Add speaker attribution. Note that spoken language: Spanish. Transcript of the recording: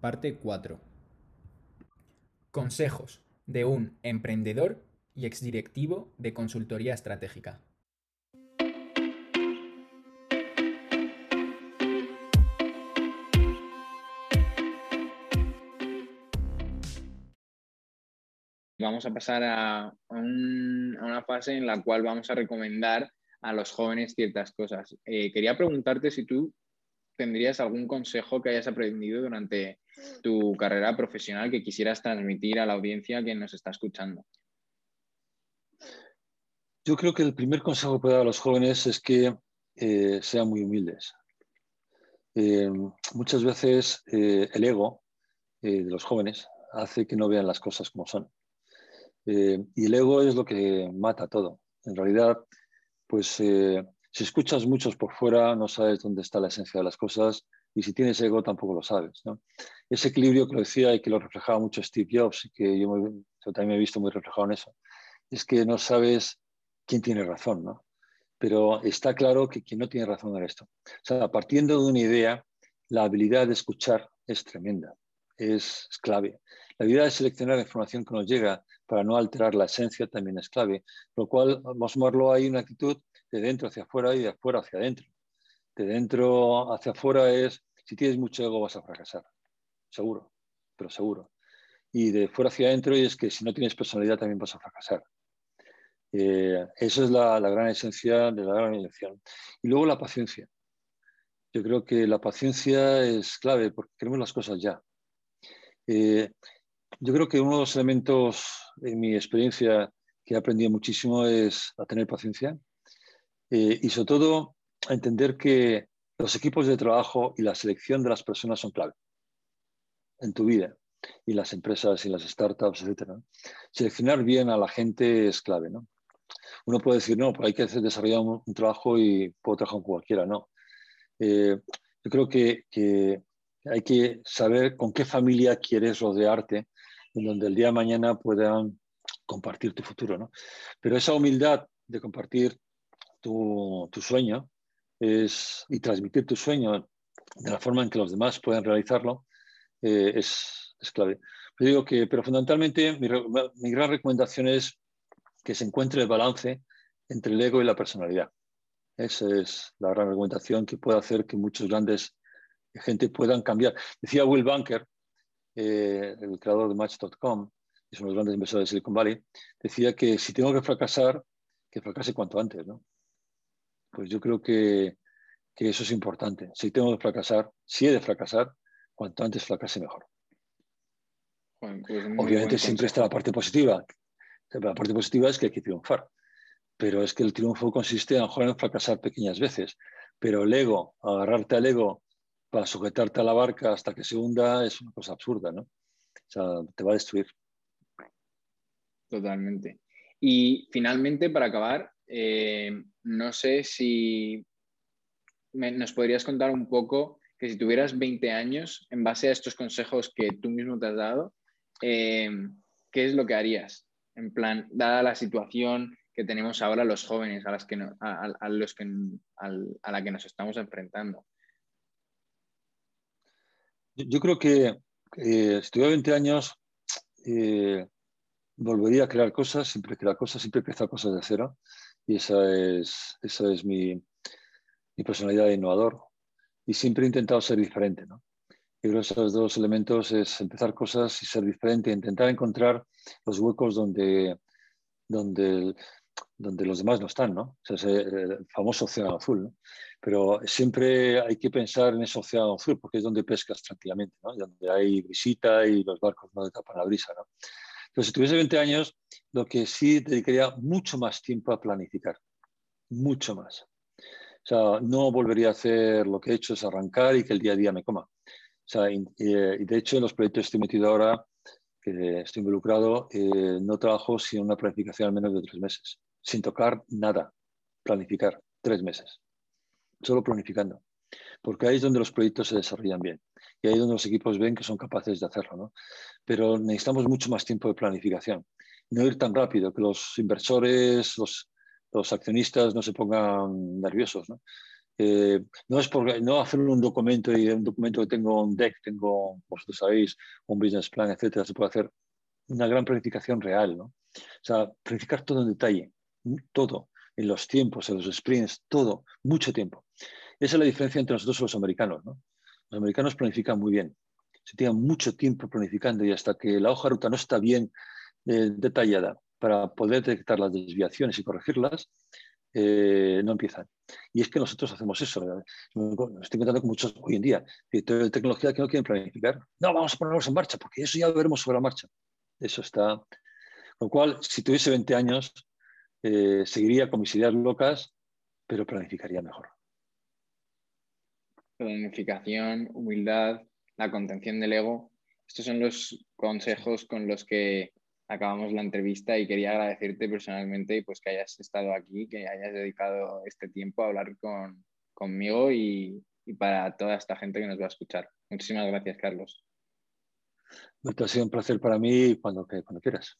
Speaker 1: parte 4. Consejos de un emprendedor y exdirectivo de consultoría estratégica.
Speaker 2: Vamos a pasar a, una fase en la cual vamos a recomendar a los jóvenes ciertas cosas. Eh, quería preguntarte si tú tendrías algún consejo que hayas aprendido durante tu carrera profesional que quisieras transmitir a la audiencia que nos está escuchando.
Speaker 3: Yo creo que el primer consejo que puedo dar a los jóvenes es que eh, sean muy humildes. Eh, muchas veces el ego de los jóvenes hace que no vean las cosas como son. Eh, y el ego es lo que mata todo. En realidad, pues eh, si escuchas muchos por fuera, no sabes dónde está la esencia de las cosas y si tienes ego tampoco lo sabes. Ese equilibrio que lo decía y que lo reflejaba mucho Steve Jobs y que yo, también me he visto muy reflejado en eso, es que no sabes quién tiene razón, ¿no? Pero está claro que quien no tiene razón en esto. O sea, partiendo de una idea, la habilidad de escuchar es tremenda, es clave. La habilidad de seleccionar la información que nos llega para no alterar la esencia también es clave. Lo cual, verlo ahí una actitud de dentro hacia afuera y de afuera hacia adentro. De dentro hacia afuera es, si tienes mucho ego vas a fracasar, seguro, pero seguro. Y de fuera hacia adentro es que si no tienes personalidad también vas a fracasar. Eh, esa es la, gran esencia de la gran elección. Y luego la paciencia. Yo creo que la paciencia es clave porque queremos las cosas ya. Eh, yo creo que uno de los elementos en mi experiencia que he aprendido muchísimo es a tener paciencia eh, y sobre todo a entender que los equipos de trabajo y la selección de las personas son clave en tu vida y las empresas y las startups, etc. Seleccionar bien a la gente es clave. ¿no? Uno puede decir, no, pues hay que desarrollar un, trabajo y puedo trabajar con cualquiera. No. Eh, yo creo que, que, hay que saber con qué familia quieres rodearte en donde el día de mañana puedan compartir tu futuro. ¿no? Pero esa humildad de compartir tu, sueño es, y transmitir tu sueño de la forma en que los demás puedan realizarlo eh, es, clave. Pero, digo que, pero fundamentalmente mi, mi, gran recomendación es que se encuentre el balance entre el ego y la personalidad. Esa es la gran recomendación que puede hacer que muchos grandes gente puedan cambiar. Decía Will Bunker, eh, el creador de Match.com, es uno de los grandes inversores de Silicon Valley, decía que si tengo que fracasar, que fracase cuanto antes. ¿no? Pues yo creo que, que eso es importante. Si tengo que fracasar, si he de fracasar, cuanto antes fracase mejor. Pues Obviamente siempre está la parte positiva. La parte positiva es que hay que triunfar. Pero es que el triunfo consiste a en fracasar pequeñas veces. Pero el ego, agarrarte al ego para sujetarte a la barca hasta que se hunda es una cosa absurda, ¿no? O sea, te va a destruir.
Speaker 2: Totalmente. Y finalmente, para acabar, eh, no sé si nos podrías contar un poco que si tuvieras 20 años, en base a estos consejos que tú mismo te has dado, eh, ¿qué es lo que harías? En plan, dada la situación que tenemos ahora los jóvenes a, las que a, los que, a la que nos estamos enfrentando.
Speaker 3: Yo creo que eh, si tuviera 20 años, eh, volvería a crear cosas, siempre crear cosas, siempre empezar cosas de cero. Y esa es, esa es mi, mi personalidad de innovador. Y siempre he intentado ser diferente. ¿no? Y creo que esos dos elementos es empezar cosas y ser diferente, intentar encontrar los huecos donde, donde donde los demás no están, ¿no? O sea, el famoso océano azul, ¿no? Pero siempre hay que pensar en ese océano azul porque es donde pescas tranquilamente, ¿no? Donde hay visita y los barcos no te tapan la brisa, ¿no? Entonces, si tuviese 20 años, lo que sí dedicaría mucho más tiempo a planificar, mucho más. O sea, no volvería a hacer lo que he hecho, es arrancar y que el día a día me coma. O sea, y de hecho, en los proyectos que estoy metido ahora, que estoy involucrado, eh, no trabajo sin una planificación al menos de tres meses sin tocar nada, planificar, tres meses, solo planificando, porque ahí es donde los proyectos se desarrollan bien y ahí es donde los equipos ven que son capaces de hacerlo. ¿no? Pero necesitamos mucho más tiempo de planificación, no ir tan rápido, que los inversores, los, los accionistas no se pongan nerviosos. ¿no? Eh, no es porque no hacer un documento y un documento que tengo un deck, tengo, vosotros sabéis, un business plan, etcétera, se puede hacer una gran planificación real, ¿no? O sea, planificar todo en detalle, todo, en los tiempos, en los sprints, todo, mucho tiempo. Esa es la diferencia entre nosotros y los americanos, ¿no? Los americanos planifican muy bien, se tienen mucho tiempo planificando y hasta que la hoja ruta no está bien eh, detallada para poder detectar las desviaciones y corregirlas, eh, no empiezan. Y es que nosotros hacemos eso. Estoy encontrando con muchos hoy en día de tecnología que no quieren planificar. No, vamos a ponernos en marcha, porque eso ya lo veremos sobre la marcha. Eso está. Con lo cual, si tuviese 20 años, eh, seguiría con mis ideas locas, pero planificaría mejor.
Speaker 2: Planificación, humildad, la contención del ego. Estos son los consejos con los que acabamos la entrevista y quería agradecerte personalmente pues, que hayas estado aquí, que hayas dedicado este tiempo a hablar con, conmigo y, y, para toda esta gente que nos va a escuchar. Muchísimas gracias, Carlos.
Speaker 3: Ha sido un placer para mí cuando, cuando quieras.